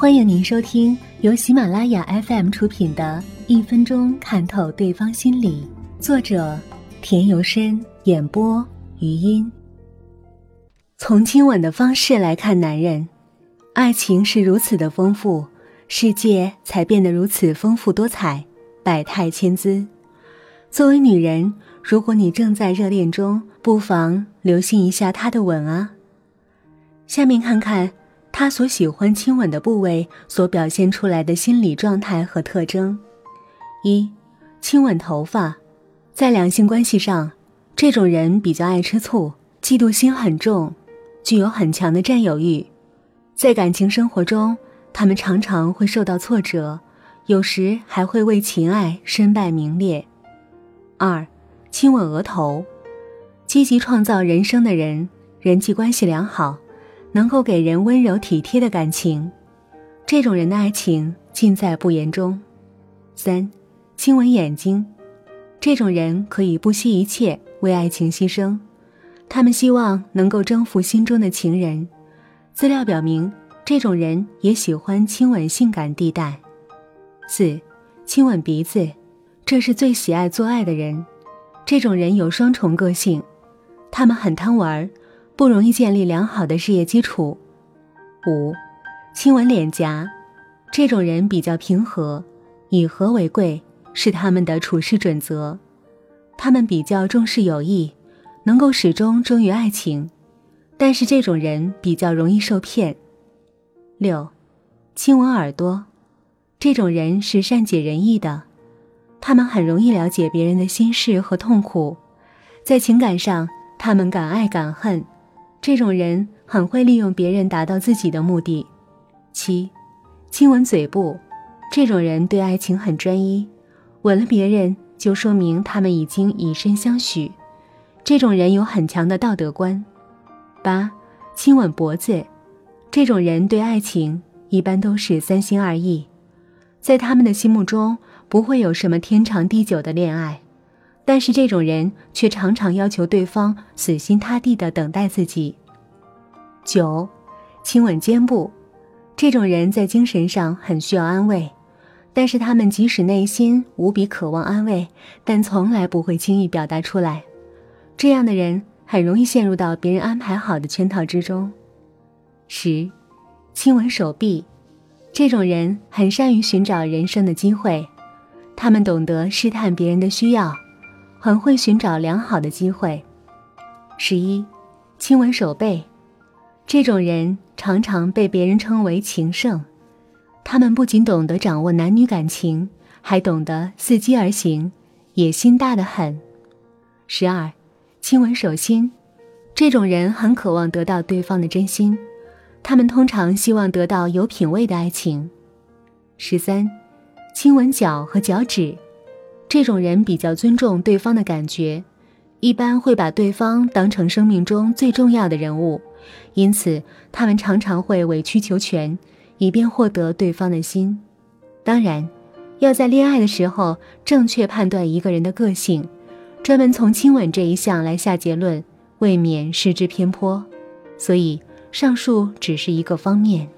欢迎您收听由喜马拉雅 FM 出品的《一分钟看透对方心理》，作者田由深，演播余音。从亲吻的方式来看，男人，爱情是如此的丰富，世界才变得如此丰富多彩，百态千姿。作为女人，如果你正在热恋中，不妨留心一下他的吻啊。下面看看。他所喜欢亲吻的部位所表现出来的心理状态和特征：一、亲吻头发，在两性关系上，这种人比较爱吃醋，嫉妒心很重，具有很强的占有欲。在感情生活中，他们常常会受到挫折，有时还会为情爱身败名裂。二、亲吻额头，积极创造人生的人，人际关系良好。能够给人温柔体贴的感情，这种人的爱情尽在不言中。三，亲吻眼睛，这种人可以不惜一切为爱情牺牲，他们希望能够征服心中的情人。资料表明，这种人也喜欢亲吻性感地带。四，亲吻鼻子，这是最喜爱做爱的人。这种人有双重个性，他们很贪玩。不容易建立良好的事业基础。五，亲吻脸颊，这种人比较平和，以和为贵是他们的处事准则。他们比较重视友谊，能够始终忠于爱情，但是这种人比较容易受骗。六，亲吻耳朵，这种人是善解人意的，他们很容易了解别人的心事和痛苦，在情感上他们敢爱敢恨。这种人很会利用别人达到自己的目的。七，亲吻嘴部，这种人对爱情很专一，吻了别人就说明他们已经以身相许。这种人有很强的道德观。八，亲吻脖子，这种人对爱情一般都是三心二意，在他们的心目中不会有什么天长地久的恋爱。但是这种人却常常要求对方死心塌地的等待自己。九，亲吻肩部，这种人在精神上很需要安慰，但是他们即使内心无比渴望安慰，但从来不会轻易表达出来。这样的人很容易陷入到别人安排好的圈套之中。十，亲吻手臂，这种人很善于寻找人生的机会，他们懂得试探别人的需要。很会寻找良好的机会。十一，亲吻手背，这种人常常被别人称为情圣。他们不仅懂得掌握男女感情，还懂得伺机而行，野心大得很。十二，亲吻手心，这种人很渴望得到对方的真心，他们通常希望得到有品位的爱情。十三，亲吻脚和脚趾。这种人比较尊重对方的感觉，一般会把对方当成生命中最重要的人物，因此他们常常会委曲求全，以便获得对方的心。当然，要在恋爱的时候正确判断一个人的个性，专门从亲吻这一项来下结论，未免失之偏颇。所以，上述只是一个方面。